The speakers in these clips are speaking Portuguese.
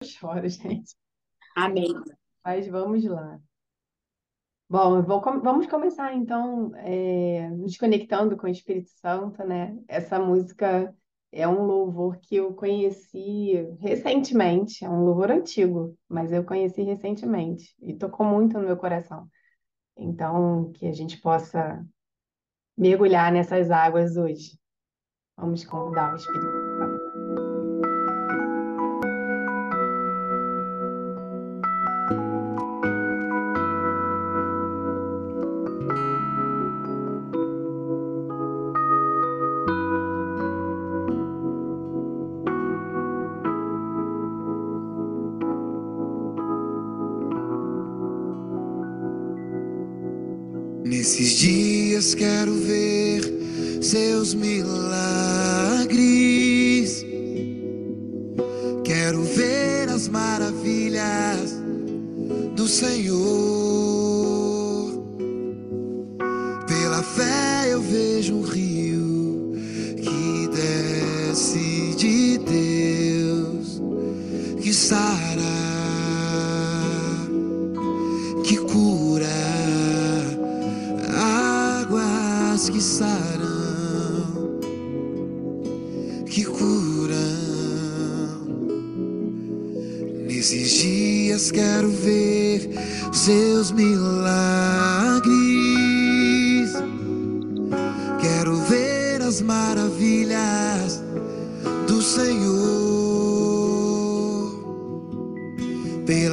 choro, gente. Amém. Mas vamos lá. Bom, vou vamos começar então, é, nos conectando com o Espírito Santo, né? Essa música é um louvor que eu conheci recentemente, é um louvor antigo, mas eu conheci recentemente e tocou muito no meu coração. Então, que a gente possa mergulhar nessas águas hoje. Vamos convidar o Espírito quero ver seus milagres.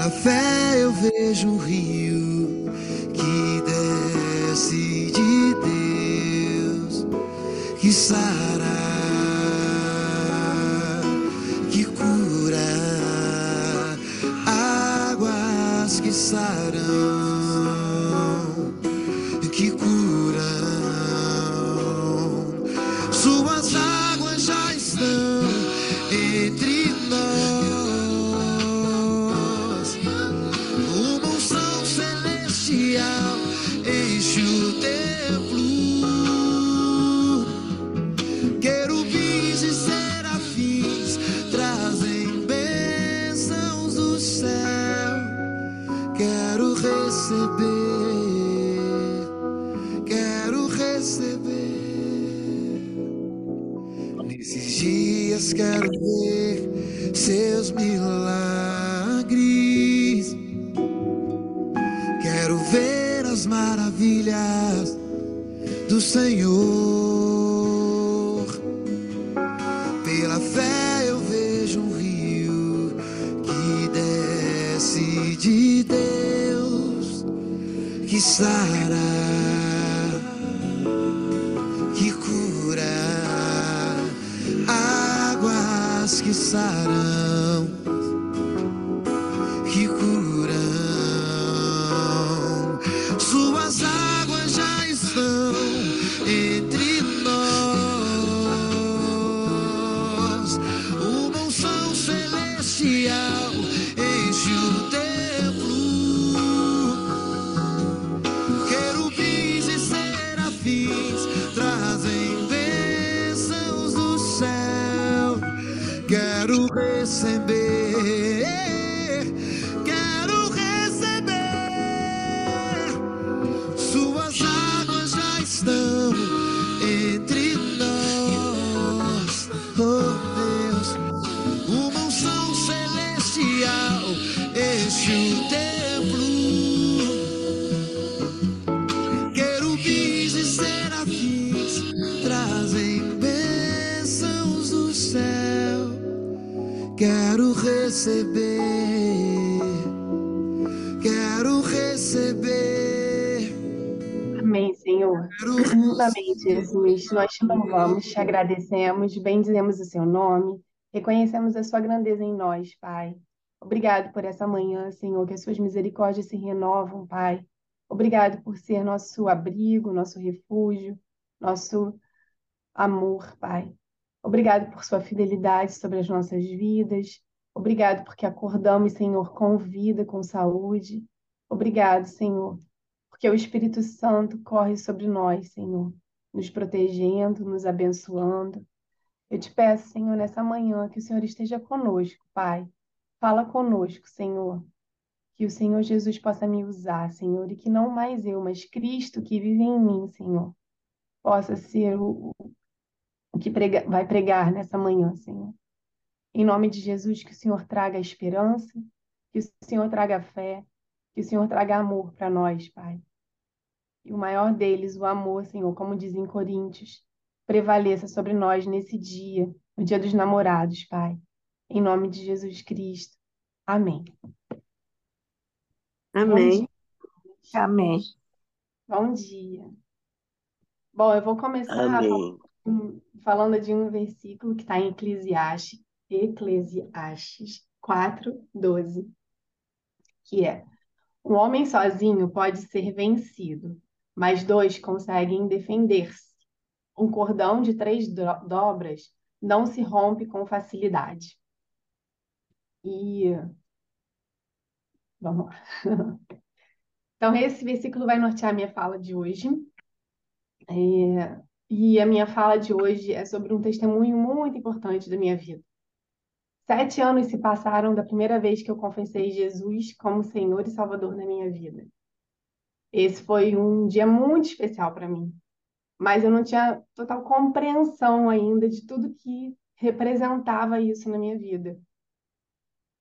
Pela fé eu vejo um rio que desce de Deus, que sara, Quero receber, Jesus. Nós te louvamos, te agradecemos, bendizemos o seu nome, reconhecemos a sua grandeza em nós, Pai. Obrigado por essa manhã, Senhor, que as suas misericórdias se renovam, Pai. Obrigado por ser nosso abrigo, nosso refúgio, nosso amor, Pai. Obrigado por sua fidelidade sobre as nossas vidas. Obrigado porque acordamos, Senhor, com vida, com saúde. Obrigado, Senhor, porque o Espírito Santo corre sobre nós, Senhor, nos protegendo, nos abençoando. Eu te peço, Senhor, nessa manhã, que o Senhor esteja conosco, Pai, Fala conosco, Senhor. Que o Senhor Jesus possa me usar, Senhor, e que não mais eu, mas Cristo que vive em mim, Senhor, possa ser o, o que prega, vai pregar nessa manhã, Senhor. Em nome de Jesus, que o Senhor traga esperança, que o Senhor traga fé, que o Senhor traga amor para nós, Pai. E o maior deles, o amor, Senhor, como diz em Coríntios, prevaleça sobre nós nesse dia, no dia dos namorados, Pai. Em nome de Jesus Cristo. Amém. Amém. Bom Amém. Bom dia. Bom, eu vou começar Amém. falando de um versículo que está em Eclesiastes, Eclesiastes 4, 12, que é: Um homem sozinho pode ser vencido, mas dois conseguem defender-se. Um cordão de três dobras não se rompe com facilidade. E vamos lá. Então, esse versículo vai nortear a minha fala de hoje. É... E a minha fala de hoje é sobre um testemunho muito importante da minha vida. Sete anos se passaram da primeira vez que eu confessei Jesus como Senhor e Salvador da minha vida. Esse foi um dia muito especial para mim, mas eu não tinha total compreensão ainda de tudo que representava isso na minha vida.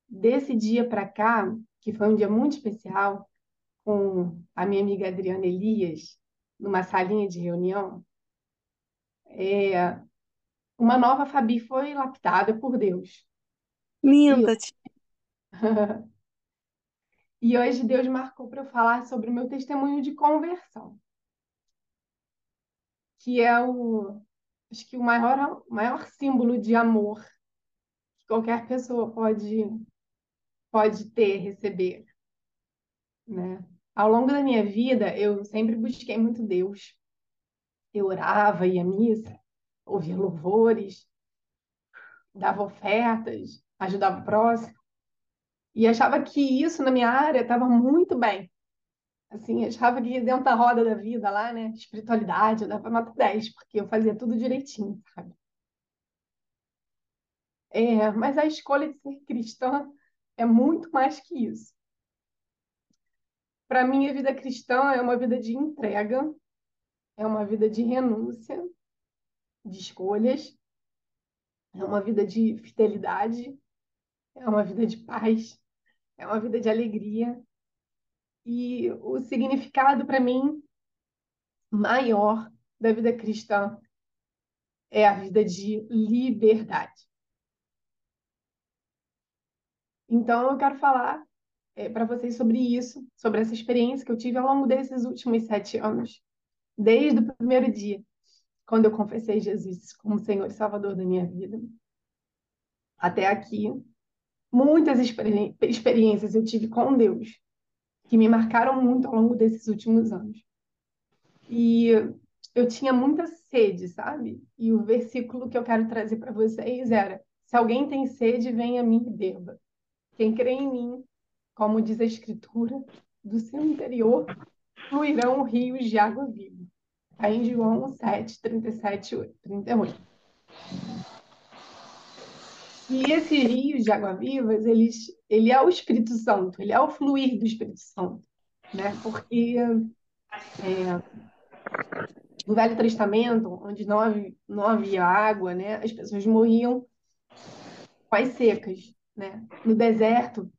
Desse dia para cá, que foi um dia muito especial, com a minha amiga Adriana Elias, numa salinha de reunião, é, uma nova Fabi foi lapidada por Deus. Linda, E hoje Deus marcou para eu falar sobre o meu testemunho de conversão, que é o, acho que o maior, maior símbolo de amor que qualquer pessoa pode, pode ter, receber, né? Ao longo da minha vida, eu sempre busquei muito Deus. Eu orava, ia à missa, ouvia louvores, dava ofertas, ajudava o próximo. E achava que isso na minha área estava muito bem. Assim, achava que dentro da roda da vida lá, né, espiritualidade, eu dava nota 10, porque eu fazia tudo direitinho, sabe? É, mas a escolha de ser cristã é muito mais que isso. Para mim, a vida cristã é uma vida de entrega, é uma vida de renúncia, de escolhas, é uma vida de fidelidade, é uma vida de paz, é uma vida de alegria. E o significado para mim maior da vida cristã é a vida de liberdade. Então, eu quero falar é, para vocês sobre isso, sobre essa experiência que eu tive ao longo desses últimos sete anos, desde o primeiro dia, quando eu confessei Jesus como Senhor e Salvador da minha vida, até aqui, muitas experi experiências eu tive com Deus que me marcaram muito ao longo desses últimos anos. E eu tinha muita sede, sabe? E o versículo que eu quero trazer para vocês era: Se alguém tem sede, venha a mim e beba. Quem crê em mim, como diz a Escritura, do seu interior fluirão rios de água viva. Está em João 7, 37 38. E esse rio de água vivas, eles, ele é o Espírito Santo, ele é o fluir do Espírito Santo, né? Porque é, no Velho Testamento, onde não havia, não havia água, né? As pessoas morriam com as secas, né? No deserto,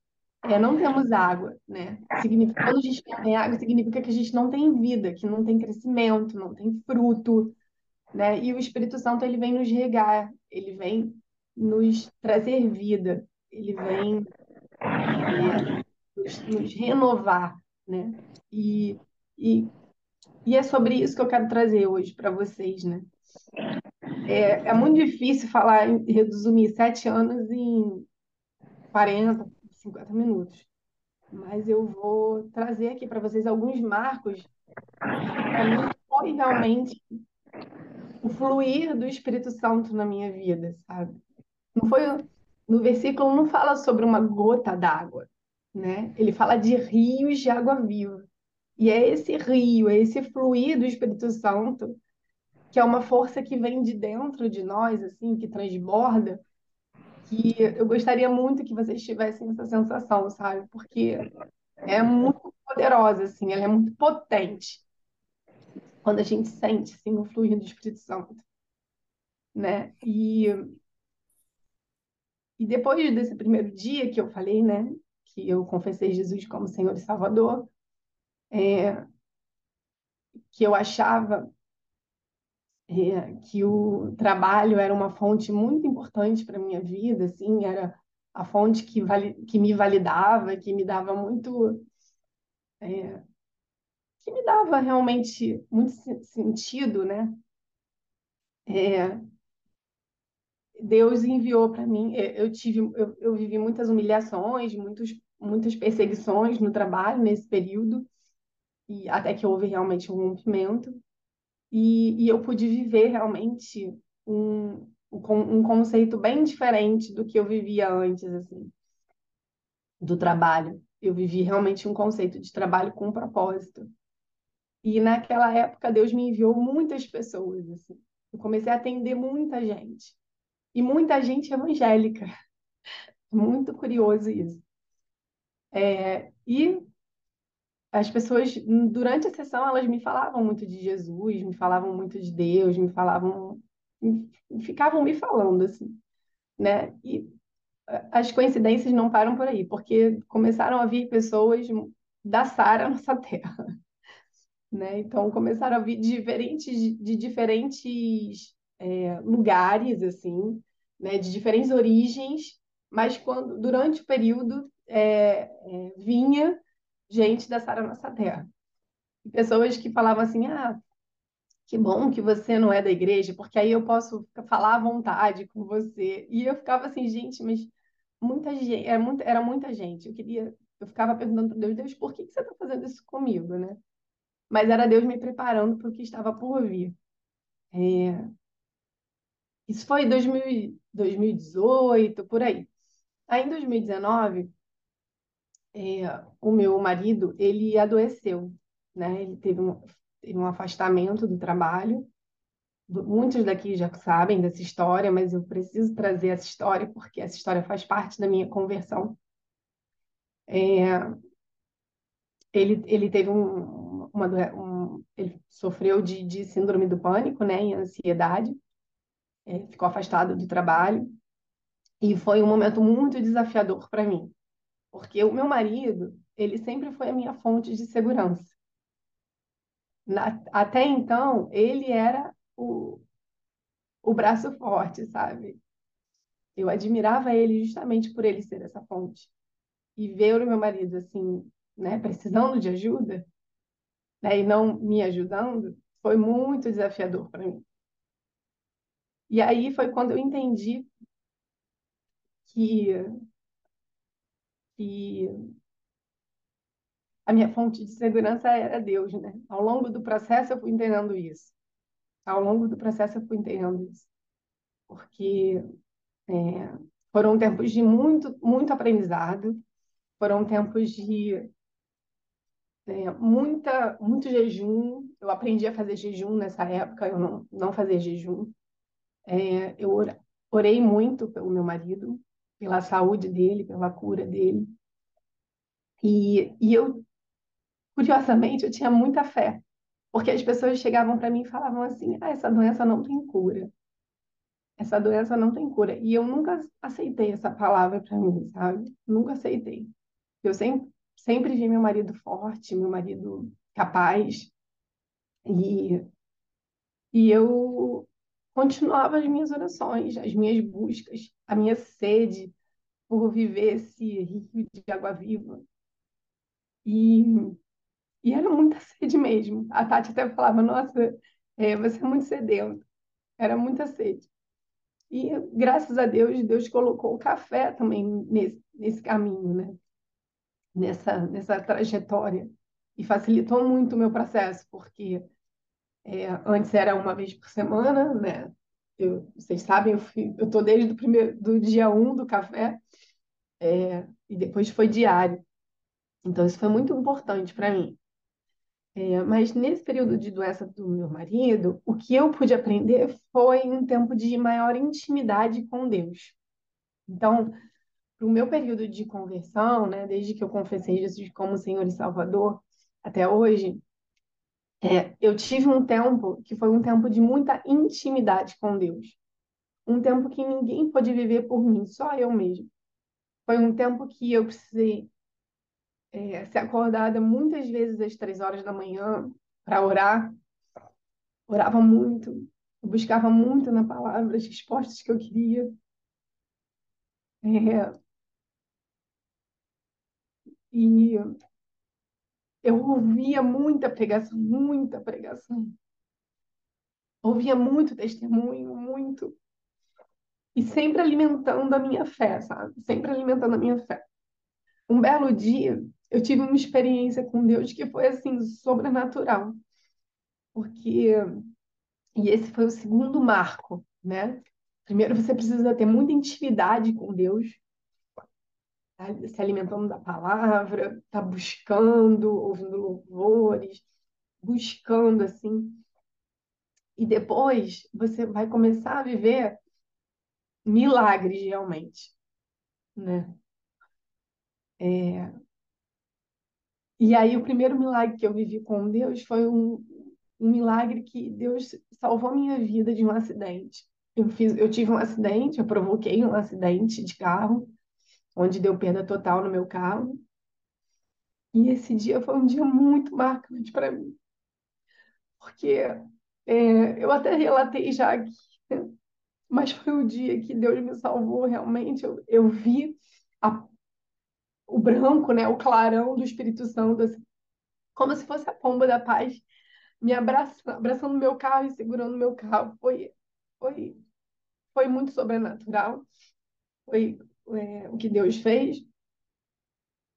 é, não temos água, né? Significa, quando a gente não tem água, significa que a gente não tem vida, que não tem crescimento, não tem fruto, né? E o Espírito Santo, ele vem nos regar, ele vem nos trazer vida, ele vem nos, nos, renovar, né? E, e, e é sobre isso que eu quero trazer hoje para vocês, né? É, é muito difícil falar, resumir sete anos em 40, 50 minutos. Mas eu vou trazer aqui para vocês alguns marcos mim foi realmente o fluir do Espírito Santo na minha vida, sabe? Não foi no versículo não fala sobre uma gota d'água, né? Ele fala de rios de água viva. E é esse rio, é esse fluir do Espírito Santo, que é uma força que vem de dentro de nós, assim, que transborda, que eu gostaria muito que vocês tivessem essa sensação, sabe? Porque é muito poderosa, assim, ela é muito potente quando a gente sente, assim, o fluir do Espírito Santo, né? E, e depois desse primeiro dia que eu falei, né, que eu confessei Jesus como Senhor e Salvador, é, que eu achava é, que o trabalho era uma fonte muito importante para minha vida, assim, era a fonte que, vali, que me validava, que me dava muito. É, que me dava realmente muito sentido, né? É, Deus enviou para mim, eu tive, eu, eu vivi muitas humilhações, muitos, muitas perseguições no trabalho nesse período, e até que houve realmente um rompimento e, e eu pude viver realmente um, um conceito bem diferente do que eu vivia antes, assim, do trabalho. Eu vivi realmente um conceito de trabalho com propósito. E naquela época Deus me enviou muitas pessoas, assim. Eu comecei a atender muita gente. E muita gente evangélica. Muito curioso isso. É, e as pessoas, durante a sessão, elas me falavam muito de Jesus, me falavam muito de Deus, me falavam, ficavam me falando, assim, né? E as coincidências não param por aí, porque começaram a vir pessoas da Sara nossa terra, né? Então, começaram a vir diferentes, de diferentes é, lugares, assim, né? De diferentes origens, mas quando, durante o período, é, é, vinha gente da Sara Nossa Terra. E pessoas que falavam assim: ah, que bom que você não é da igreja, porque aí eu posso falar à vontade com você. E eu ficava assim, gente, mas muita gente, era muita, era muita gente. Eu queria, eu ficava perguntando para Deus, Deus, por que, que você está fazendo isso comigo, né? Mas era Deus me preparando para o que estava por vir. É... Isso foi em 2018, por aí. Aí em 2019, é, o meu marido, ele adoeceu, né? Ele teve um, teve um afastamento do trabalho. Muitos daqui já sabem dessa história, mas eu preciso trazer essa história porque essa história faz parte da minha conversão. É, ele, ele teve um, uma, um, ele sofreu de, de síndrome do pânico, né, e ansiedade, é, ficou afastado do trabalho e foi um momento muito desafiador para mim, porque o meu marido, ele sempre foi a minha fonte de segurança. Na, até então, ele era o, o braço forte, sabe? Eu admirava ele justamente por ele ser essa fonte. E ver o meu marido assim, né, precisando de ajuda, né, e não me ajudando, foi muito desafiador para mim. E aí foi quando eu entendi que que a minha fonte de segurança era Deus, né? Ao longo do processo eu fui entendendo isso. Ao longo do processo eu fui entendendo isso. Porque é, foram tempos de muito, muito aprendizado, foram tempos de é, muita, muito jejum. Eu aprendi a fazer jejum nessa época, eu não, não fazia jejum. É, eu orei muito pelo meu marido, pela saúde dele, pela cura dele. E, e eu, curiosamente, eu tinha muita fé, porque as pessoas chegavam para mim e falavam assim: ah, essa doença não tem cura. Essa doença não tem cura. E eu nunca aceitei essa palavra para mim, sabe? Nunca aceitei. Eu sempre, sempre vi meu marido forte, meu marido capaz. E, e eu continuava as minhas orações, as minhas buscas, a minha sede por viver esse rio de água viva. E, e era muita sede mesmo. A Tati até falava, nossa, é, você é muito sedento. Era muita sede. E graças a Deus, Deus colocou o café também nesse, nesse caminho, né? Nessa, nessa trajetória. E facilitou muito o meu processo, porque é, antes era uma vez por semana, né? Eu, vocês sabem, eu estou desde o primeiro, do dia 1 um do café, é, e depois foi diário. Então, isso foi muito importante para mim. É, mas nesse período de doença do meu marido, o que eu pude aprender foi um tempo de maior intimidade com Deus. Então, para o meu período de conversão, né, desde que eu confessei Jesus como Senhor e Salvador até hoje, é, eu tive um tempo que foi um tempo de muita intimidade com Deus. Um tempo que ninguém pôde viver por mim, só eu mesmo. Foi um tempo que eu precisei é, ser acordada muitas vezes às três horas da manhã para orar. Orava muito, buscava muito na palavra as respostas que eu queria. É, e eu ouvia muita pregação, muita pregação. Ouvia muito testemunho, muito. E sempre alimentando a minha fé, sabe? Sempre alimentando a minha fé. Um belo dia, eu tive uma experiência com Deus que foi assim sobrenatural. Porque e esse foi o segundo marco, né? Primeiro você precisa ter muita intimidade com Deus? Se alimentando da palavra, tá buscando, ouvindo louvores, buscando assim. E depois você vai começar a viver milagres realmente, né? É... E aí o primeiro milagre que eu vivi com Deus foi um, um milagre que Deus salvou minha vida de um acidente. Eu fiz, eu tive um acidente, eu provoquei um acidente de carro, onde deu perda total no meu carro. E esse dia foi um dia muito marcante para mim. Porque é, eu até relatei já aqui, mas foi o dia que Deus me salvou realmente. Eu, eu vi a, o branco, né, o clarão do Espírito Santo, assim, como se fosse a pomba da paz me abraçando, abraçando meu carro e segurando meu carro. Foi, foi, foi muito sobrenatural. Foi é, o que Deus fez.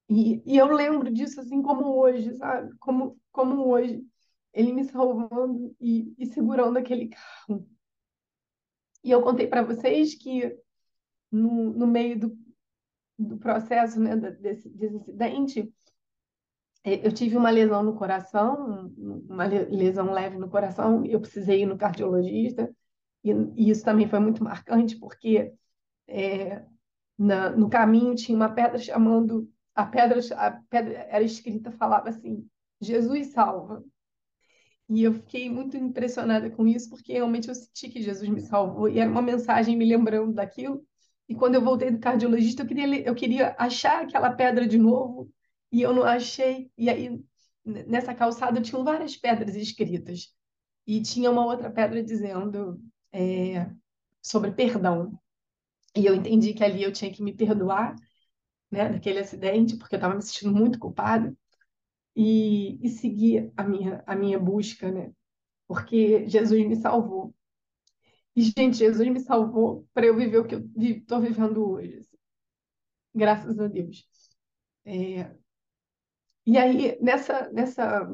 E, e eu lembro disso assim como hoje, sabe? Como, como hoje. Ele me salvando e, e segurando aquele carro. E eu contei para vocês que no, no meio do, do processo né, desse, desse acidente, eu tive uma lesão no coração, uma lesão leve no coração, eu precisei ir no cardiologista, e, e isso também foi muito marcante, porque é, na, no caminho tinha uma pedra chamando, a pedra, a pedra era escrita, falava assim, Jesus salva. E eu fiquei muito impressionada com isso, porque realmente eu senti que Jesus me salvou, e era uma mensagem me lembrando daquilo. E quando eu voltei do cardiologista, eu queria, eu queria achar aquela pedra de novo, e eu não achei. E aí, nessa calçada, tinham várias pedras escritas. E tinha uma outra pedra dizendo é, sobre perdão. E eu entendi que ali eu tinha que me perdoar, né, daquele acidente, porque eu estava me sentindo muito culpada, e, e seguir a minha, a minha busca, né? Porque Jesus me salvou. E, gente, Jesus me salvou para eu viver o que eu estou vivendo hoje. Assim. Graças a Deus. É, e aí, nessa, nessa,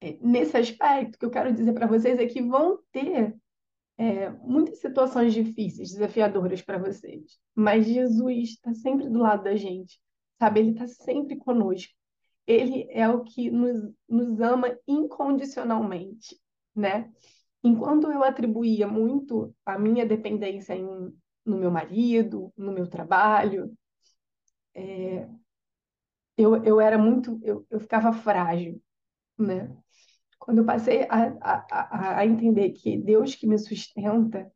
é, nesse aspecto, que eu quero dizer para vocês é que vão ter é, muitas situações difíceis, desafiadoras para vocês, mas Jesus está sempre do lado da gente, sabe? Ele está sempre conosco. Ele é o que nos, nos ama incondicionalmente, né? Enquanto eu atribuía muito a minha dependência em, no meu marido, no meu trabalho, é, eu, eu era muito, eu, eu ficava frágil, né? Quando eu passei a, a, a entender que Deus que me sustenta,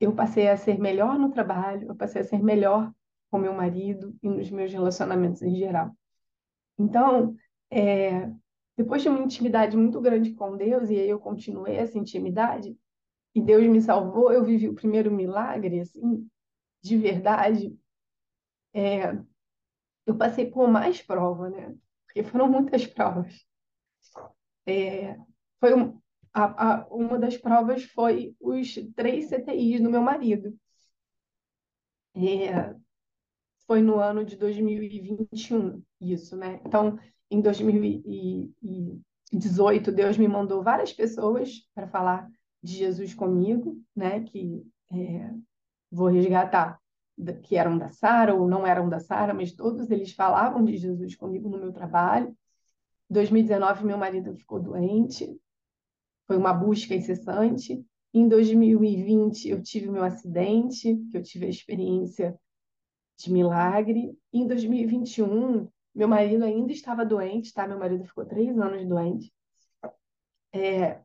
eu passei a ser melhor no trabalho, eu passei a ser melhor com meu marido e nos meus relacionamentos em geral. Então, é, depois de uma intimidade muito grande com Deus, e aí eu continuei essa intimidade, e Deus me salvou, eu vivi o primeiro milagre, assim, de verdade, é, eu passei por mais prova, né? Porque foram muitas provas. É, foi um, a, a, uma das provas foi os três CTIs do meu marido. É, foi no ano de 2021, isso, né? Então, em 2018, Deus me mandou várias pessoas para falar de Jesus comigo, né? Que é, vou resgatar que eram da Sara ou não eram da Sara, mas todos eles falavam de Jesus comigo no meu trabalho. Em 2019, meu marido ficou doente, foi uma busca incessante, Em 2020, eu tive meu acidente, que eu tive a experiência de milagre. Em 2021, meu marido ainda estava doente, tá? Meu marido ficou três anos doente. É,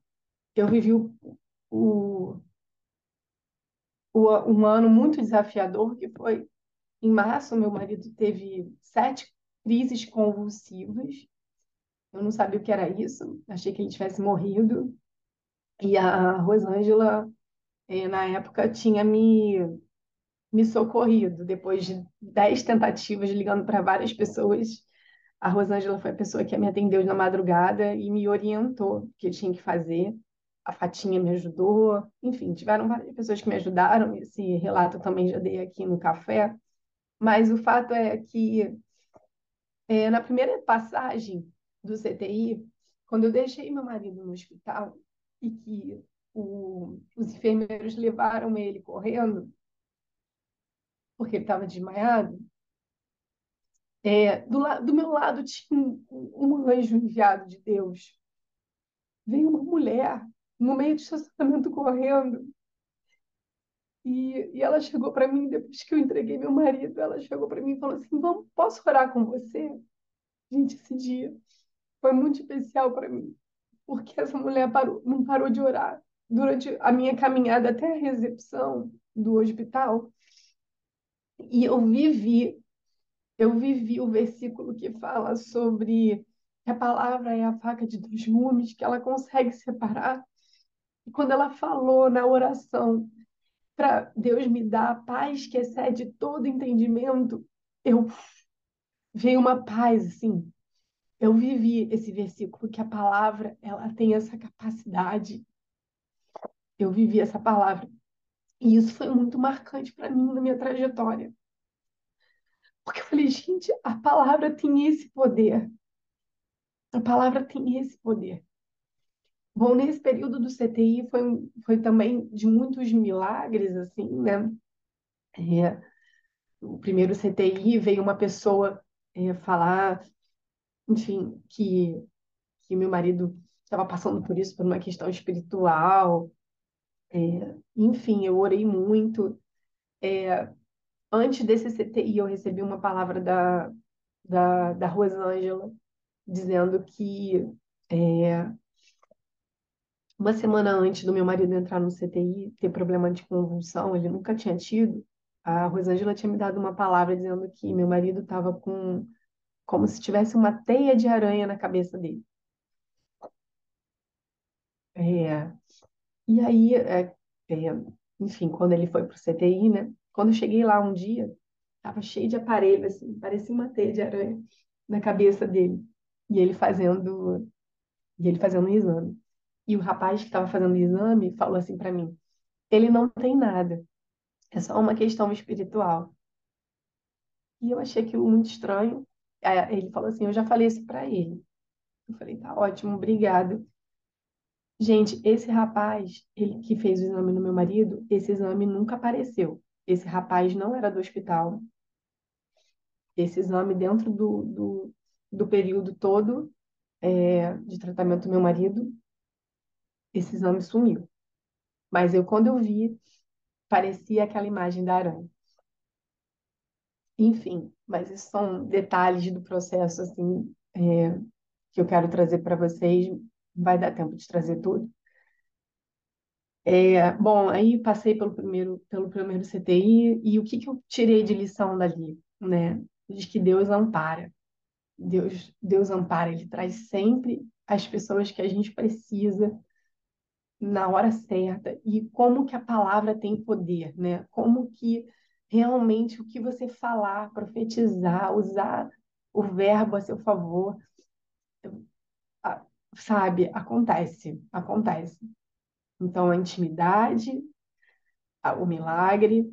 eu vivi o, o, o, um ano muito desafiador, que foi em março, meu marido teve sete crises convulsivas. Eu não sabia o que era isso, achei que ele tivesse morrido. E a Rosângela, eh, na época, tinha me, me socorrido. Depois de dez tentativas, ligando para várias pessoas, a Rosângela foi a pessoa que me atendeu na madrugada e me orientou o que eu tinha que fazer. A Fatinha me ajudou. Enfim, tiveram várias pessoas que me ajudaram. Esse relato também já dei aqui no café. Mas o fato é que, é, na primeira passagem do CTI, quando eu deixei meu marido no hospital e que o, os enfermeiros levaram ele correndo, porque ele estava desmaiado, é, do, do meu lado tinha um, um anjo enviado de Deus. Veio uma mulher no meio do estacionamento correndo e, e ela chegou para mim, depois que eu entreguei meu marido, ela chegou para mim e falou assim: Vamos, posso orar com você? Gente, esse dia foi muito especial para mim, porque essa mulher parou, não parou de orar durante a minha caminhada até a recepção do hospital. E eu vivi, eu vivi o versículo que fala sobre que a palavra é a faca de dois gumes, que ela consegue separar. E quando ela falou na oração, para Deus me dar a paz que excede todo entendimento, eu veio uma paz assim. Eu vivi esse versículo que a palavra ela tem essa capacidade. Eu vivi essa palavra e isso foi muito marcante para mim na minha trajetória. Porque eu falei, gente, a palavra tem esse poder. A palavra tem esse poder. Bom, nesse período do CTI foi, foi também de muitos milagres, assim, né? É, o primeiro CTI veio uma pessoa é, falar, enfim, que, que meu marido estava passando por isso, por uma questão espiritual. É, enfim, eu orei muito. É, antes desse CTI, eu recebi uma palavra da, da, da Rosângela, dizendo que é, uma semana antes do meu marido entrar no CTI, ter problema de convulsão, ele nunca tinha tido, a Rosângela tinha me dado uma palavra dizendo que meu marido estava com como se tivesse uma teia de aranha na cabeça dele. É, e aí, é, é, enfim, quando ele foi para o CTI, né? Quando eu cheguei lá um dia, estava cheio de aparelho, assim, parecia uma teia de aranha na cabeça dele. E ele fazendo, e ele fazendo um exame. E o rapaz que estava fazendo o exame falou assim para mim: ele não tem nada, é só uma questão espiritual. E eu achei aquilo muito estranho. Aí ele falou assim: eu já falei isso para ele. Eu falei: tá ótimo, obrigado. Gente, esse rapaz, ele que fez o exame no meu marido, esse exame nunca apareceu. Esse rapaz não era do hospital. Esse exame, dentro do, do, do período todo é, de tratamento do meu marido, esse exame sumiu. Mas eu, quando eu vi, parecia aquela imagem da aranha. Enfim, mas esses são detalhes do processo, assim, é, que eu quero trazer para vocês. Vai dar tempo de trazer tudo. É, bom, aí passei pelo primeiro, pelo primeiro CTI e o que, que eu tirei de lição dali, né? De que Deus ampara. Deus, Deus ampara, Ele traz sempre as pessoas que a gente precisa na hora certa e como que a palavra tem poder, né? Como que realmente o que você falar, profetizar, usar o verbo a seu favor, sabe, acontece, acontece. Então, a intimidade, o milagre,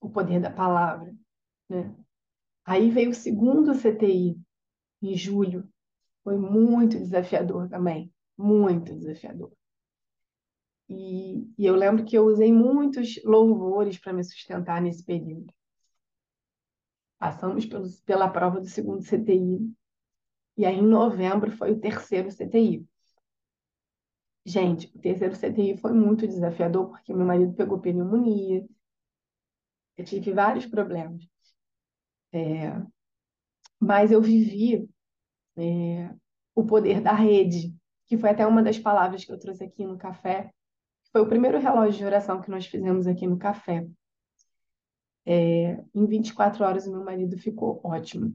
o poder da palavra, né? Aí veio o segundo CTI, em julho. Foi muito desafiador também, muito desafiador. E, e eu lembro que eu usei muitos louvores para me sustentar nesse período. Passamos pelo, pela prova do segundo CTI. E aí, em novembro, foi o terceiro CTI. Gente, o terceiro CTI foi muito desafiador porque meu marido pegou pneumonia, eu tive vários problemas. É, mas eu vivi é, o poder da rede, que foi até uma das palavras que eu trouxe aqui no café. Foi o primeiro relógio de oração que nós fizemos aqui no café. É, em 24 horas, o meu marido ficou ótimo,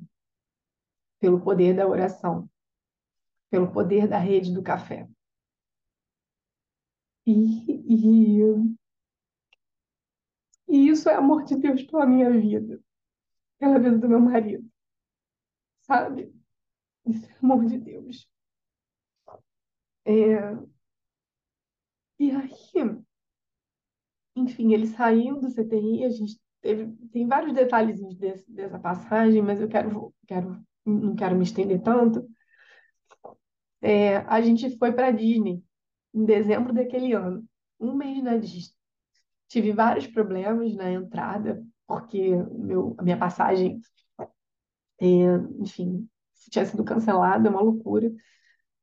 pelo poder da oração, pelo poder da rede do café. E, e, e isso é amor de Deus pela minha vida, pela vida do meu marido, sabe? Isso é amor de Deus. É... E aí, enfim, ele saiu do CTI, a gente teve, tem vários detalhezinhos desse, dessa passagem, mas eu quero, quero, não quero me estender tanto. É, a gente foi para Disney em dezembro daquele ano, um mês na Disney. Tive vários problemas na entrada, porque meu, a minha passagem, é, enfim, tinha sido cancelada, é uma loucura.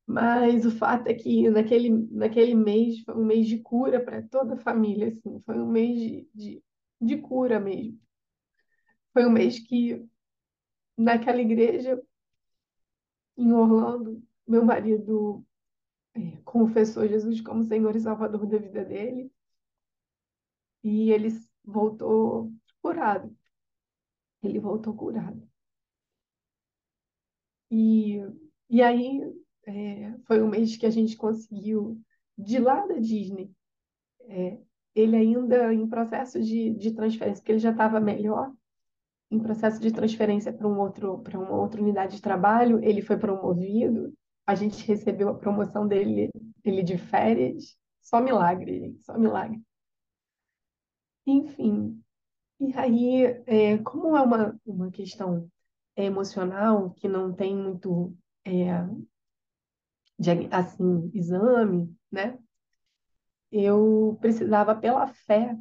Mas o fato é que naquele, naquele mês foi um mês de cura para toda a família, assim, foi um mês de, de, de cura mesmo. Foi um mês que, naquela igreja, em Orlando, meu marido é, confessou Jesus como Senhor e Salvador da vida dele. E ele voltou curado. Ele voltou curado. E, e aí é, foi um mês que a gente conseguiu, de lá da Disney, é, ele ainda em processo de, de transferência, porque ele já estava melhor, em processo de transferência para um outro, para uma outra unidade de trabalho, ele foi promovido, a gente recebeu a promoção dele, ele de férias, só milagre, gente, só milagre. Enfim, e aí, é, como é uma, uma questão emocional que não tem muito é, assim exame, né? Eu precisava pela fé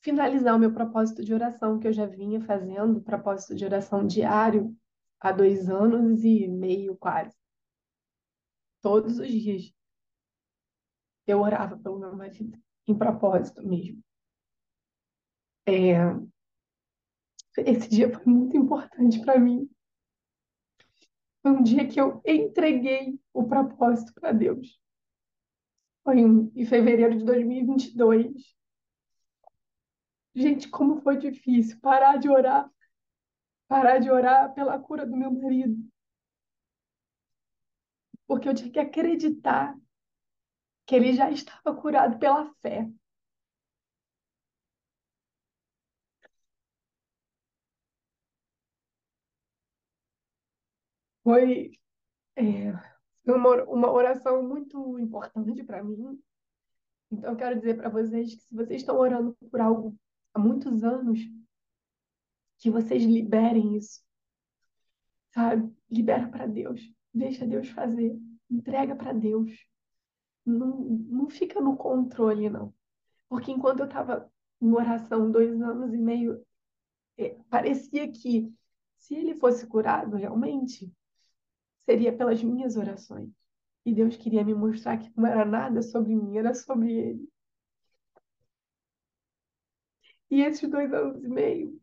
finalizar o meu propósito de oração que eu já vinha fazendo, propósito de oração diário há dois anos e meio quase. Todos os dias eu orava pelo meu marido, em propósito mesmo. É, esse dia foi muito importante para mim. Foi um dia que eu entreguei o propósito para Deus. Foi em fevereiro de 2022. Gente, como foi difícil parar de orar. Parar de orar pela cura do meu marido. Porque eu tinha que acreditar que ele já estava curado pela fé. Foi, é, uma, uma oração muito importante para mim. Então, eu quero dizer para vocês que se vocês estão orando por algo há muitos anos, que vocês liberem isso, sabe? Libera para Deus, deixa Deus fazer, entrega para Deus. Não, não fica no controle, não. Porque enquanto eu estava em oração dois anos e meio, é, parecia que se ele fosse curado realmente, seria pelas minhas orações. E Deus queria me mostrar que não era nada sobre mim, era sobre Ele. E esses dois anos e meio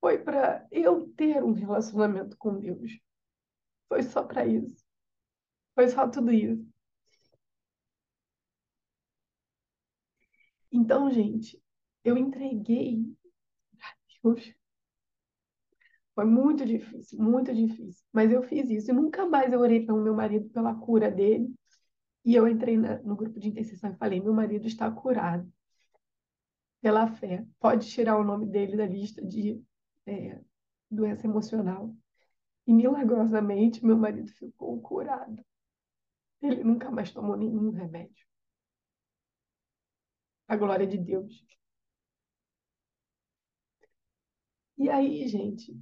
foi para eu ter um relacionamento com Deus. Foi só para isso. Foi só tudo isso. Então, gente, eu entreguei a Deus foi muito difícil, muito difícil. Mas eu fiz isso. E nunca mais eu orei pelo meu marido, pela cura dele. E eu entrei na, no grupo de intercessão e falei: meu marido está curado pela fé. Pode tirar o nome dele da lista de é, doença emocional. E milagrosamente, meu marido ficou curado. Ele nunca mais tomou nenhum remédio. A glória de Deus. E aí, gente,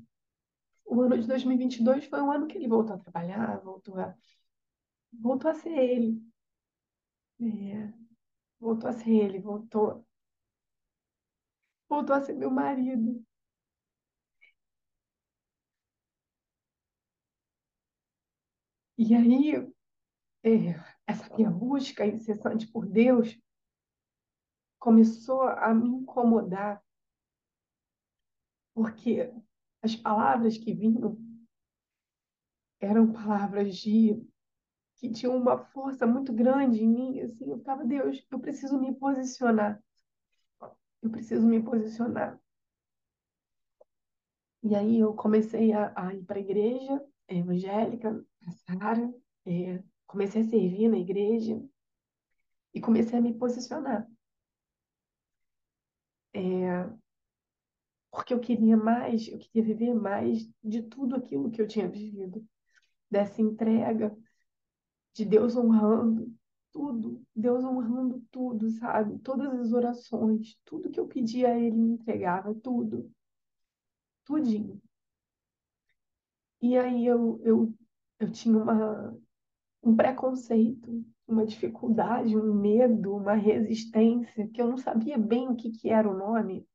o ano de 2022 foi um ano que ele voltou a trabalhar, voltou a, voltou a ser ele. É, voltou a ser ele, voltou, voltou a ser meu marido. E aí, é, essa minha busca incessante por Deus começou a me incomodar, porque as palavras que vinham eram palavras de que tinham uma força muito grande em mim, assim, eu ficava, Deus, eu preciso me posicionar. Eu preciso me posicionar. E aí eu comecei a, a ir para a igreja evangélica, a Sara, é, comecei a servir na igreja e comecei a me posicionar. É, porque eu queria mais, eu queria viver mais de tudo aquilo que eu tinha vivido, dessa entrega, de Deus honrando tudo, Deus honrando tudo, sabe? Todas as orações, tudo que eu pedia a Ele me entregava, tudo, tudinho. E aí eu, eu, eu tinha uma, um preconceito, uma dificuldade, um medo, uma resistência, que eu não sabia bem o que, que era o nome.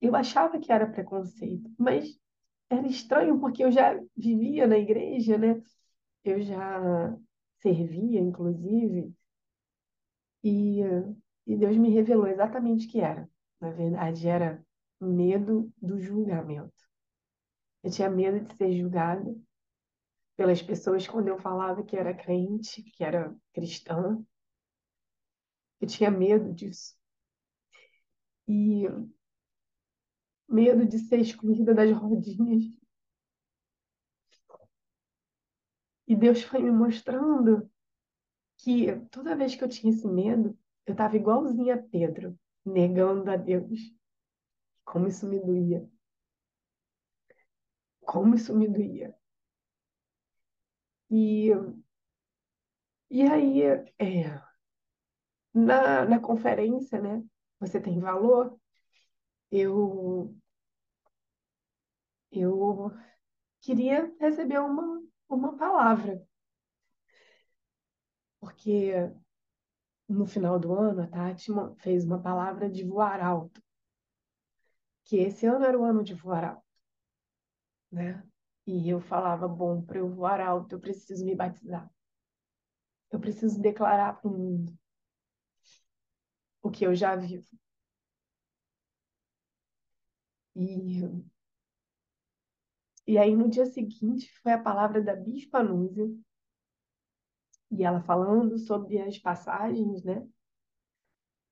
Eu achava que era preconceito, mas era estranho porque eu já vivia na igreja, né? Eu já servia, inclusive, e, e Deus me revelou exatamente o que era. Na verdade, era medo do julgamento. Eu tinha medo de ser julgada pelas pessoas quando eu falava que era crente, que era cristã. Eu tinha medo disso. E medo de ser excluída das rodinhas. E Deus foi me mostrando que toda vez que eu tinha esse medo, eu estava igualzinha a Pedro, negando a Deus. Como isso me doía. Como isso me doía. E, e aí, é, na, na conferência, né? Você tem valor? Eu, eu queria receber uma, uma palavra. Porque no final do ano, a Tati fez uma palavra de voar alto. Que esse ano era o ano de voar alto. Né? E eu falava, bom, para eu voar alto, eu preciso me batizar. Eu preciso declarar para o mundo o que eu já vivo. E, e aí, no dia seguinte, foi a palavra da Bispa Núzia, e ela falando sobre as passagens, né?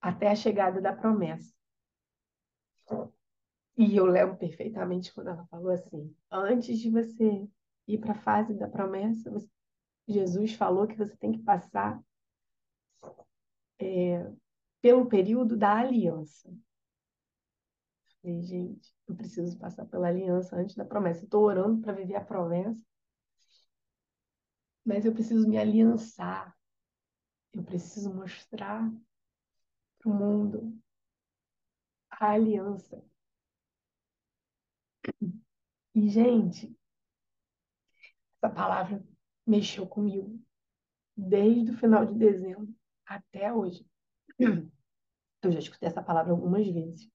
Até a chegada da promessa. E eu lembro perfeitamente quando ela falou assim: antes de você ir para a fase da promessa, você, Jesus falou que você tem que passar é, pelo período da aliança. Falei, gente, eu preciso passar pela aliança antes da promessa. Estou orando para viver a promessa, mas eu preciso me aliançar. Eu preciso mostrar para o mundo a aliança. E, gente, essa palavra mexeu comigo desde o final de dezembro até hoje. Eu já escutei essa palavra algumas vezes.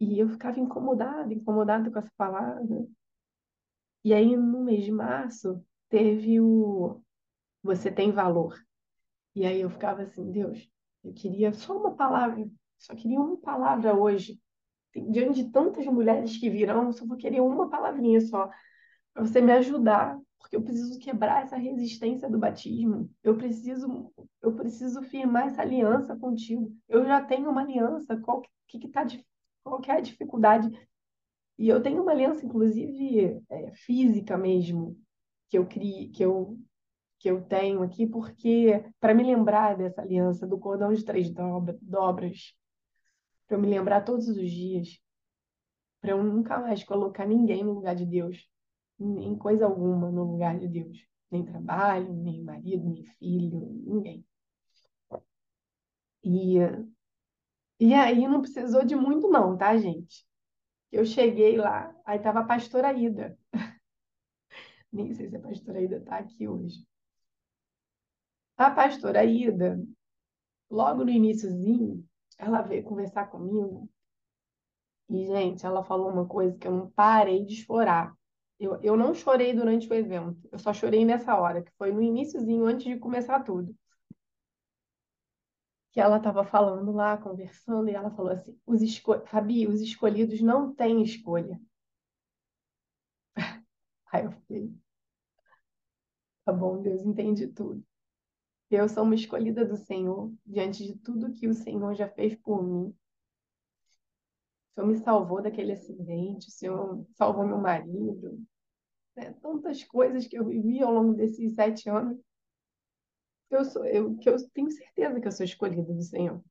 E eu ficava incomodada, incomodada com essa palavra. E aí, no mês de março, teve o Você Tem Valor. E aí eu ficava assim, Deus, eu queria só uma palavra, só queria uma palavra hoje. Diante de tantas mulheres que virão, só vou querer uma palavrinha só, para você me ajudar, porque eu preciso quebrar essa resistência do batismo. Eu preciso, eu preciso firmar essa aliança contigo. Eu já tenho uma aliança, qual que, que tá, que é dificuldade e eu tenho uma aliança, inclusive, é, física mesmo, que eu criei, que eu, que eu tenho aqui, porque para me lembrar dessa aliança, do cordão de três dobra, dobras, para eu me lembrar todos os dias, para eu nunca mais colocar ninguém no lugar de Deus, nem coisa alguma no lugar de Deus, nem trabalho, nem marido, nem filho, ninguém. E, e aí não precisou de muito não, tá, gente? Eu cheguei lá, aí tava a pastora Ida. Nem sei se a pastora Ida tá aqui hoje. A pastora Ida, logo no iníciozinho, ela veio conversar comigo. E, gente, ela falou uma coisa que eu não parei de chorar. Eu, eu não chorei durante o evento, eu só chorei nessa hora, que foi no iniciozinho, antes de começar tudo. Que ela estava falando lá, conversando, e ela falou assim: os esco... Fabi, os escolhidos não têm escolha. Aí eu fiquei, tá bom, Deus entende tudo. Eu sou uma escolhida do Senhor, diante de tudo que o Senhor já fez por mim. O Senhor me salvou daquele acidente, o Senhor salvou meu marido. Né? Tantas coisas que eu vivi ao longo desses sete anos. Eu sou, eu, que eu tenho certeza que eu sou escolhida do Senhor.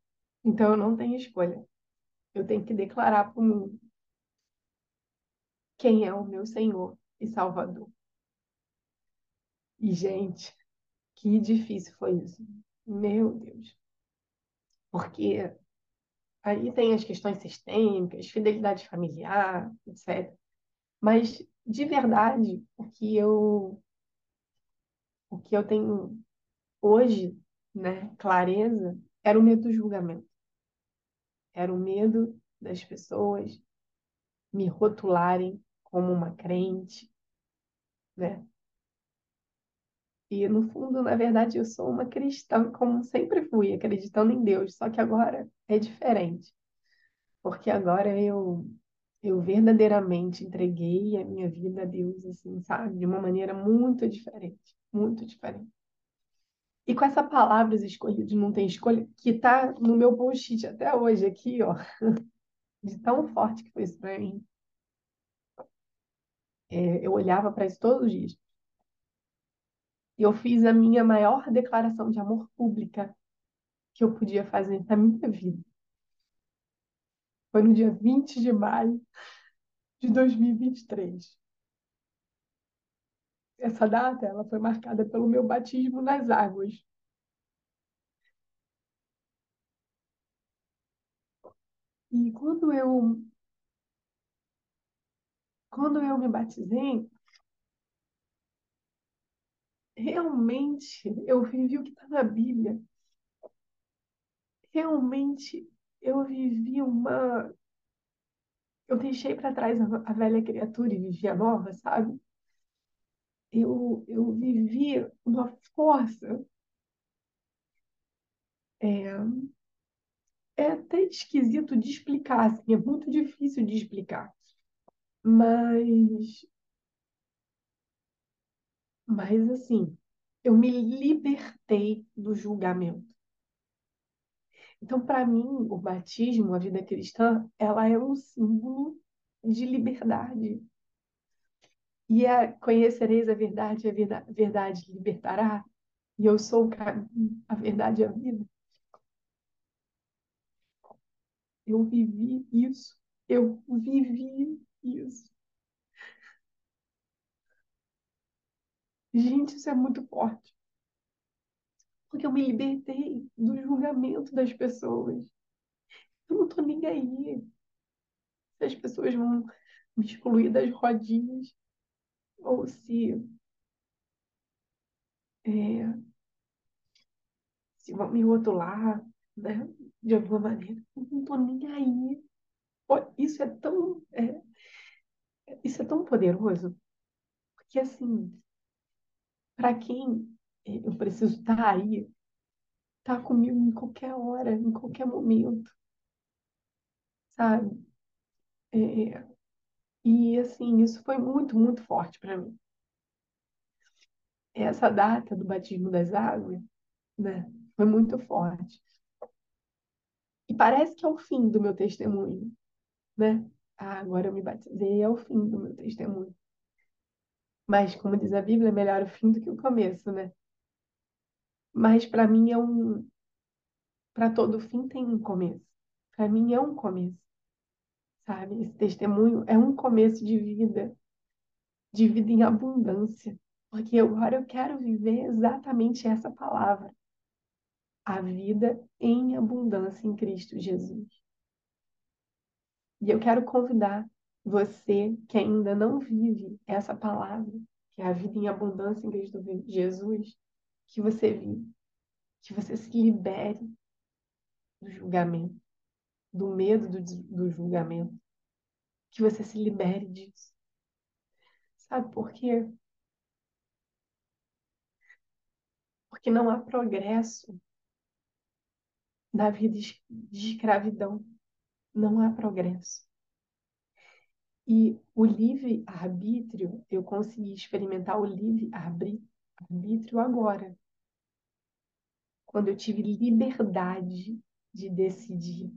Então eu não tenho escolha. Eu tenho que declarar para mundo quem é o meu Senhor e Salvador. E, gente, que difícil foi isso. Meu Deus. Porque aí tem as questões sistêmicas, fidelidade familiar, etc. Mas, de verdade, o que eu, o que eu tenho hoje, né, clareza, era o medo do julgamento. Era o medo das pessoas me rotularem como uma crente, né? E no fundo, na verdade, eu sou uma cristã, como sempre fui, acreditando em Deus, só que agora é diferente. Porque agora eu eu verdadeiramente entreguei a minha vida a Deus, assim, sabe? De uma maneira muito diferente, muito diferente. E com essa palavra, os escolhidos não tem escolha, que tá no meu post-it até hoje aqui, ó, de tão forte que foi isso para mim. É, eu olhava para isso todos os dias. E eu fiz a minha maior declaração de amor pública que eu podia fazer na minha vida. Foi no dia 20 de maio de 2023. Essa data ela foi marcada pelo meu batismo nas águas. E quando eu quando eu me batizei, realmente eu vivi o que está na Bíblia. Realmente eu vivi uma. Eu deixei para trás a, velha criatura e vivi a nova, sabe? Eu, eu vivi uma força. É, é até esquisito de explicar, assim, é muito difícil de explicar. Mas mas assim, eu me libertei do julgamento. Então, para mim, o batismo, a vida cristã, ela é um símbolo de liberdade. E a conhecereis a verdade, a verdade libertará. E eu sou o caminho, a verdade e a vida. Eu vivi isso. Eu vivi isso. Gente, isso é muito forte. Porque eu me libertei do julgamento das pessoas. Eu não tô nem aí. As pessoas vão me excluir das rodinhas, ou se, é, se vão me rotular, né, de alguma maneira. Não tô nem aí. Isso é tão, é, isso é tão poderoso. Porque, assim, para quem é, eu preciso estar tá aí, tá comigo em qualquer hora, em qualquer momento, sabe? É, e assim, isso foi muito, muito forte para mim. Essa data do batismo das águas, né, foi muito forte. E parece que é o fim do meu testemunho, né? Ah, agora eu me batizei, é o fim do meu testemunho. Mas, como diz a Bíblia, é melhor o fim do que o começo, né? Mas para mim é um. Para todo fim tem um começo. Para mim é um começo. Sabe? Esse testemunho é um começo de vida, de vida em abundância. Porque agora eu quero viver exatamente essa palavra. A vida em abundância em Cristo Jesus. E eu quero convidar você que ainda não vive essa palavra, que é a vida em abundância em Cristo Jesus, que você vive, que você se libere do julgamento, do medo do, do julgamento, que você se libere disso. Sabe por quê? Porque não há progresso na vida de escravidão. Não há progresso. E o livre-arbítrio, eu consegui experimentar o livre-arbítrio agora. Quando eu tive liberdade de decidir.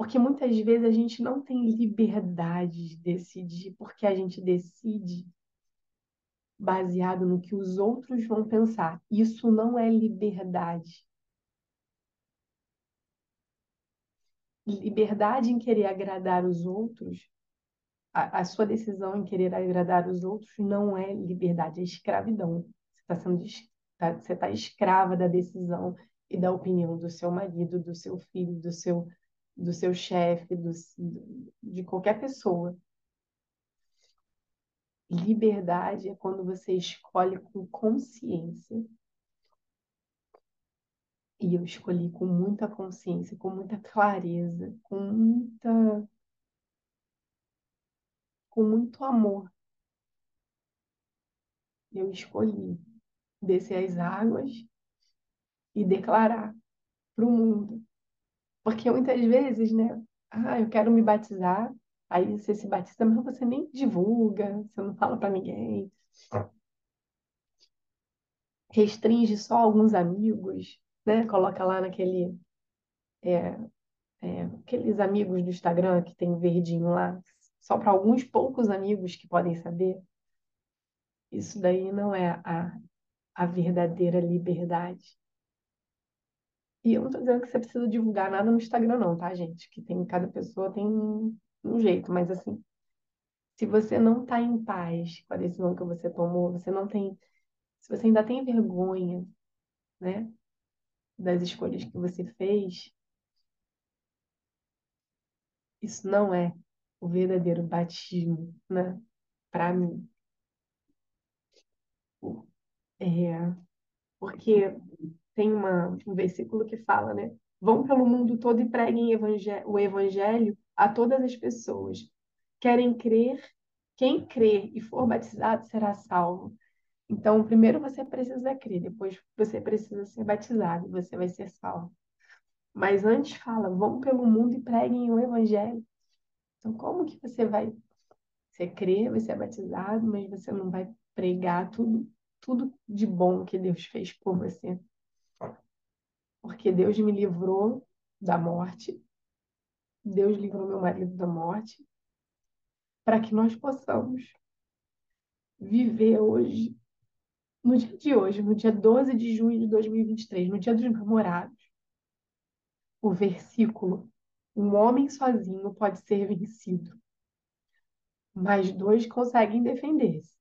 Porque muitas vezes a gente não tem liberdade de decidir, porque a gente decide baseado no que os outros vão pensar. Isso não é liberdade. Liberdade em querer agradar os outros, a, a sua decisão em querer agradar os outros não é liberdade, é escravidão. Você está sendo tá, você está escrava da decisão e da opinião do seu marido, do seu filho, do seu do seu chefe, de qualquer pessoa. Liberdade é quando você escolhe com consciência. E eu escolhi com muita consciência, com muita clareza, com muita com muito amor. Eu escolhi descer as águas e declarar para o mundo. Porque muitas vezes, né? Ah, eu quero me batizar. Aí você se batiza, mas você nem divulga, você não fala para ninguém. Restringe só alguns amigos, né? Coloca lá naquele. É, é, aqueles amigos do Instagram que tem verdinho lá, só para alguns poucos amigos que podem saber. Isso daí não é a, a verdadeira liberdade. E eu não estou dizendo que você precisa divulgar nada no Instagram, não, tá, gente? Que tem, cada pessoa tem um, jeito, mas assim, se você não está em paz com a decisão que você tomou, você não tem, se você ainda tem vergonha, né, das escolhas que você fez, isso não é o verdadeiro batismo, né, para mim. É, porque tem uma, um versículo que fala, né? Vão pelo mundo todo e preguem o evangelho a todas as pessoas. Querem crer, quem crer e for batizado será salvo. Então, primeiro você precisa crer, depois você precisa ser batizado e você vai ser salvo. Mas antes fala, vão pelo mundo e preguem o evangelho. Então, como que você vai? Você crê, você é batizado, mas você não vai pregar tudo, tudo de bom que Deus fez por você porque Deus me livrou da morte, Deus livrou meu marido da morte, para que nós possamos viver hoje, no dia de hoje, no dia 12 de junho de 2023, no dia dos namorados, o versículo: um homem sozinho pode ser vencido, mas dois conseguem defender-se.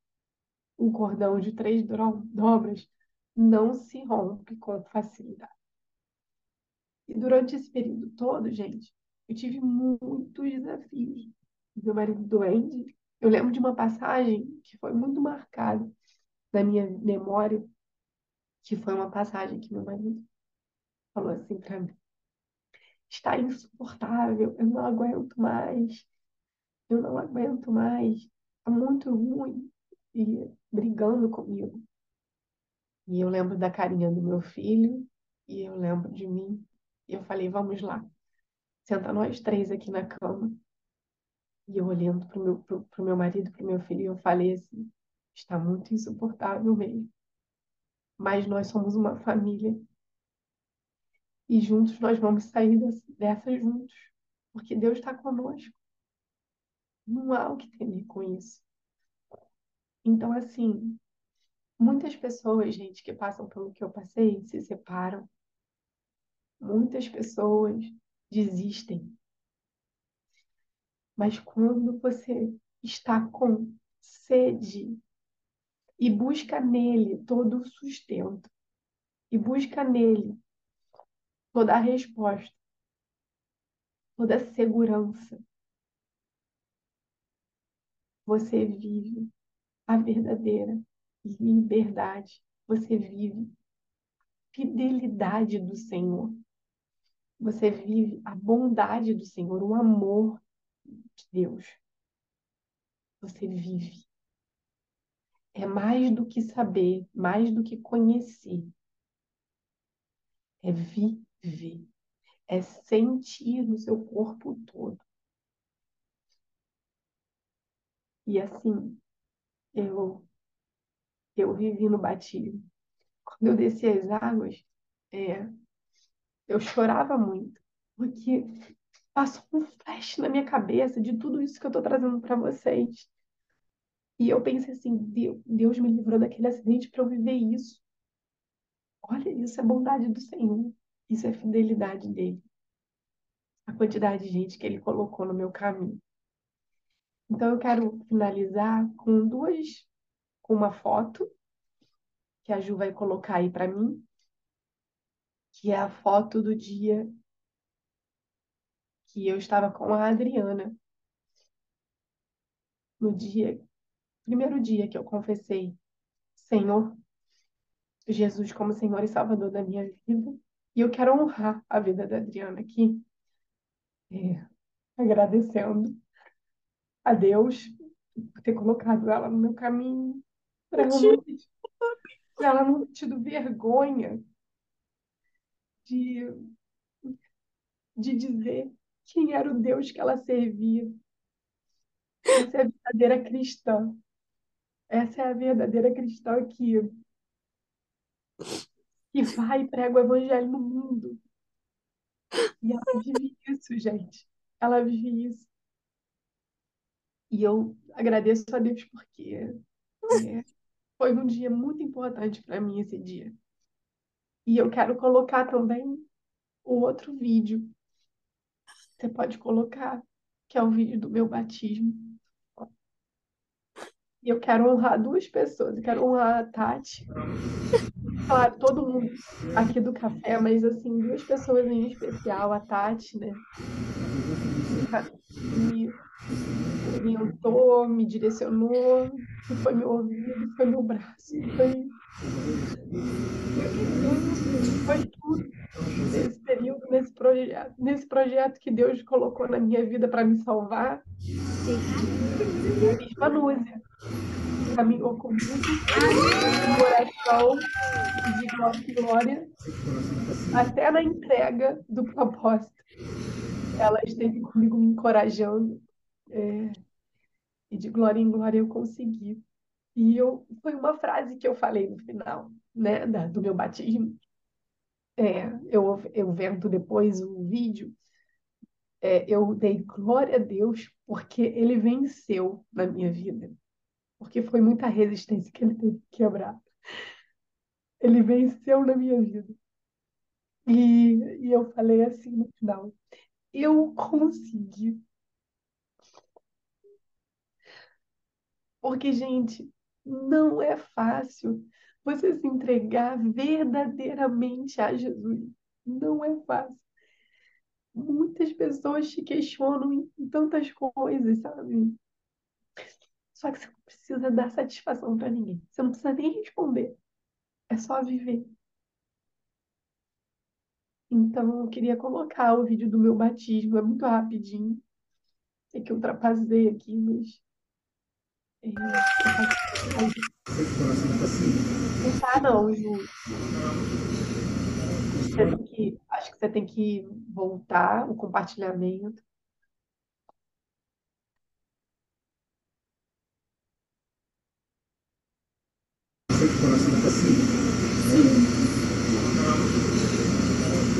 Um cordão de três dobras não se rompe com facilidade. E durante esse período todo, gente, eu tive muitos desafios. Meu marido doente. Eu lembro de uma passagem que foi muito marcada na minha memória, que foi uma passagem que meu marido falou assim para mim: está insuportável, eu não aguento mais, eu não aguento mais, está muito ruim, e brigando comigo. E eu lembro da carinha do meu filho, e eu lembro de mim, e eu falei, vamos lá. Senta nós três aqui na cama. E eu olhando para o meu, pro, pro meu marido, para o meu filho, eu falei assim, está muito insuportável mesmo. Mas nós somos uma família. E juntos nós vamos sair dessa juntos. Porque Deus está conosco. Não há o que temer com isso. Então, assim, muitas pessoas, gente, que passam pelo que eu passei, se separam, Muitas pessoas desistem. Mas quando você está com sede e busca nele todo o sustento, e busca nele toda a resposta, toda a segurança, você vive a verdadeira liberdade, você vive fidelidade do Senhor. Você vive a bondade do Senhor, o amor de Deus. Você vive. é mais do que saber, mais do que conhecer. É viver, é sentir no seu corpo todo. E assim, eu eu vivi no batismo. Quando eu desci as águas, é, eu chorava muito, porque passou um flash na minha cabeça de tudo isso que eu estou trazendo para vocês. E eu pensei assim, Deus, Deus me livrou daquele acidente para eu viver isso. Olha, isso é bondade do Senhor. Isso é fidelidade dele. A quantidade de gente que ele colocou no meu caminho. Então eu quero finalizar com duas, com uma foto que a Ju vai colocar aí para mim, que é a foto do dia que eu estava com a Adriana. No dia, primeiro dia que eu confessei, Senhor, Jesus como Senhor e Salvador da minha vida. E eu quero honrar a vida da Adriana aqui, é, agradecendo a Deus por ter colocado ela no meu caminho, para ela, não ter, ela não ter tido vergonha de, de dizer quem era o Deus que ela servia. Essa é a verdadeira cristã. Essa é a verdadeira cristã que, que vai e prega o evangelho no mundo. E ela vive isso, gente. Ela vive isso. E eu agradeço a Deus porque é, foi um dia muito importante para mim esse dia. E eu quero colocar também o outro vídeo. Você pode colocar, que é o vídeo do meu batismo. E eu quero honrar duas pessoas. Eu quero honrar a Tati. Claro, todo mundo aqui do café, mas assim, duas pessoas em especial, a Tati, né? Me orientou, me direcionou, que foi meu ouvido, foi meu braço, foi, foi tudo nesse período, nesse projeto, nesse projeto que Deus colocou na minha vida para me salvar. E a mesma Núzia caminhou comigo, no oração de glória e glória, até na entrega do propósito. Ela esteve comigo me encorajando, é, e de glória em glória eu consegui. E eu, foi uma frase que eu falei no final, né, da, do meu batismo. É, eu, eu vendo depois o vídeo, é, eu dei glória a Deus porque ele venceu na minha vida. Porque foi muita resistência que ele teve que quebrar. Ele venceu na minha vida. E, e eu falei assim no final: eu consegui. Porque, gente, não é fácil você se entregar verdadeiramente a Jesus. Não é fácil. Muitas pessoas te questionam em tantas coisas, sabe? Só que você não precisa dar satisfação para ninguém. Você não precisa nem responder. É só viver. Então, eu queria colocar o vídeo do meu batismo. É muito rapidinho. É que eu ultrapassei aqui, mas tá, não, Ju. Você tem que, acho que você tem que voltar o compartilhamento.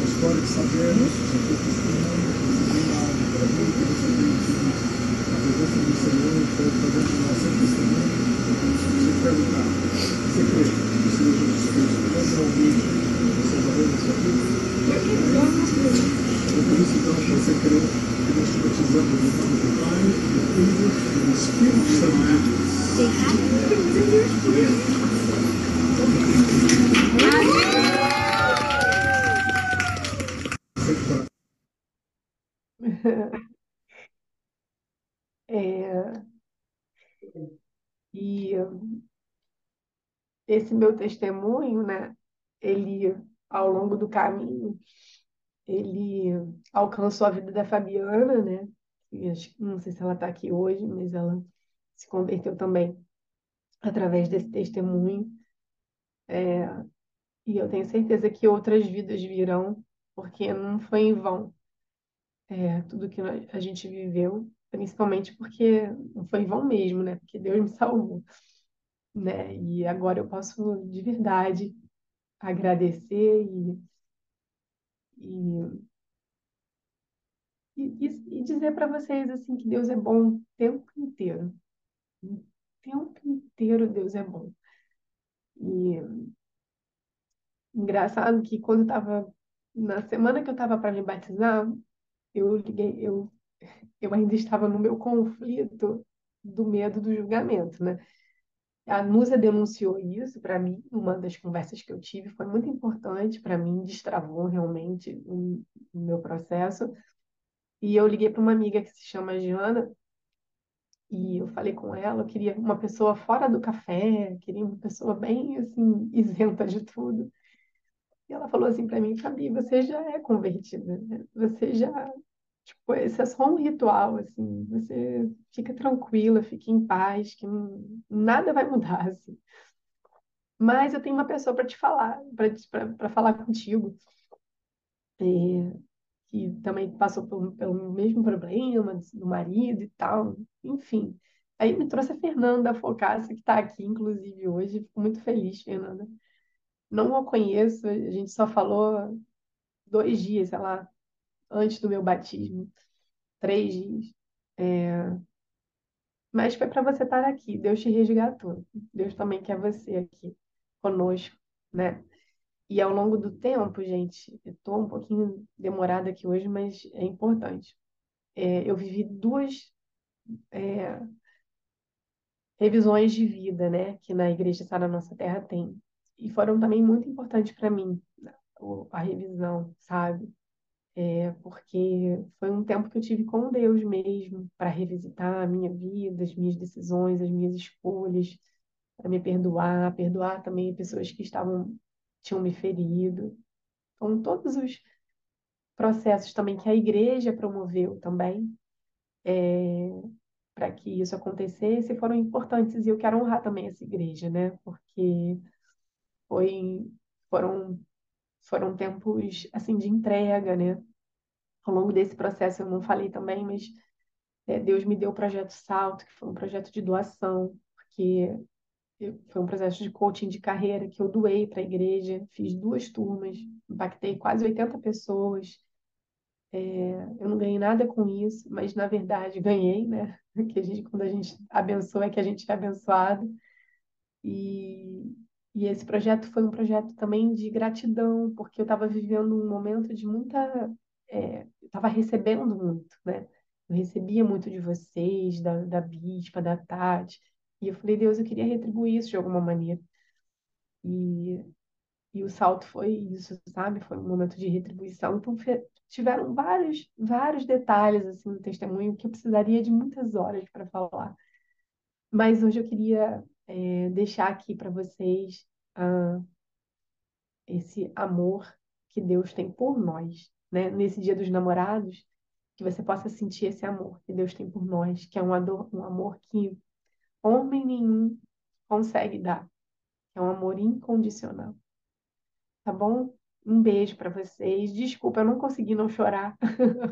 História de Senhor, foi presente em nossa testemunho. Se perguntar, você crê no Senhor Jesus Cristo como realmente o Salvador da sua vida? É por isso então que você crê que nós te batizamos no nome do Pai, do Filho e do É, e esse meu testemunho, né, ele, ao longo do caminho, ele alcançou a vida da Fabiana, né, não sei se ela está aqui hoje, mas ela se converteu também através desse testemunho. É, e eu tenho certeza que outras vidas virão, porque não foi em vão é, tudo que a gente viveu, principalmente porque não foi em vão mesmo, né? Porque Deus me salvou, né? E agora eu posso de verdade agradecer e, e, e, e dizer para vocês assim que Deus é bom o tempo inteiro. O tempo inteiro Deus é bom. E engraçado que quando estava na semana que eu estava para me batizar, eu liguei, eu, eu ainda estava no meu conflito do medo do julgamento, né? A Nusa denunciou isso para mim, uma das conversas que eu tive, foi muito importante para mim, destravou realmente o meu processo. E eu liguei para uma amiga que se chama Giana, e eu falei com ela, eu queria uma pessoa fora do café, queria uma pessoa bem assim, isenta de tudo. E ela falou assim para mim, Fabi, você já é convertida, né? Você já, tipo, esse é só um ritual, assim, você fica tranquila, fica em paz, que nada vai mudar, assim. Mas eu tenho uma pessoa para te falar, para falar contigo, é, que também passou por, pelo mesmo problema do marido e tal, enfim. Aí me trouxe a Fernanda Focaça, que está aqui, inclusive, hoje. Fico muito feliz, Fernanda não a conheço, a gente só falou dois dias, sei lá, antes do meu batismo, três dias. É... Mas foi para você estar aqui, Deus te resgatou. Deus também quer você aqui conosco, né? E ao longo do tempo, gente, eu estou um pouquinho demorada aqui hoje, mas é importante. É, eu vivi duas é, revisões de vida, né? Que na Igreja Sara Nossa Terra tem e foram também muito importantes para mim, a revisão, sabe? É, porque foi um tempo que eu tive com Deus mesmo, para revisitar a minha vida, as minhas decisões, as minhas escolhas, para me perdoar, perdoar também pessoas que estavam, tinham me ferido. Então, todos os processos também que a igreja promoveu também, é, para que isso acontecesse, foram importantes e eu quero honrar também essa igreja, né? Porque foi, foram, foram tempos assim de entrega, né? Ao longo desse processo eu não falei também, mas é, Deus me deu o projeto Salto, que foi um projeto de doação, porque foi um processo de coaching de carreira que eu doei para a igreja, fiz duas turmas, impactei quase 80 pessoas. É, eu não ganhei nada com isso, mas na verdade ganhei, né? Que a gente, quando a gente abençoa, é que a gente é abençoado. E, e esse projeto foi um projeto também de gratidão, porque eu estava vivendo um momento de muita. É, eu estava recebendo muito, né? Eu recebia muito de vocês, da, da Bispa, da Tati. E eu falei, Deus, eu queria retribuir isso de alguma maneira. E, e o salto foi isso, sabe? Foi um momento de retribuição. Então, tiveram vários, vários detalhes assim no testemunho que eu precisaria de muitas horas para falar. Mas hoje eu queria é, deixar aqui para vocês ah, esse amor que Deus tem por nós, né? Nesse Dia dos Namorados, que você possa sentir esse amor que Deus tem por nós, que é um, ador, um amor que homem nenhum consegue dar, é um amor incondicional. Tá bom? Um beijo para vocês. Desculpa, eu não consegui não chorar.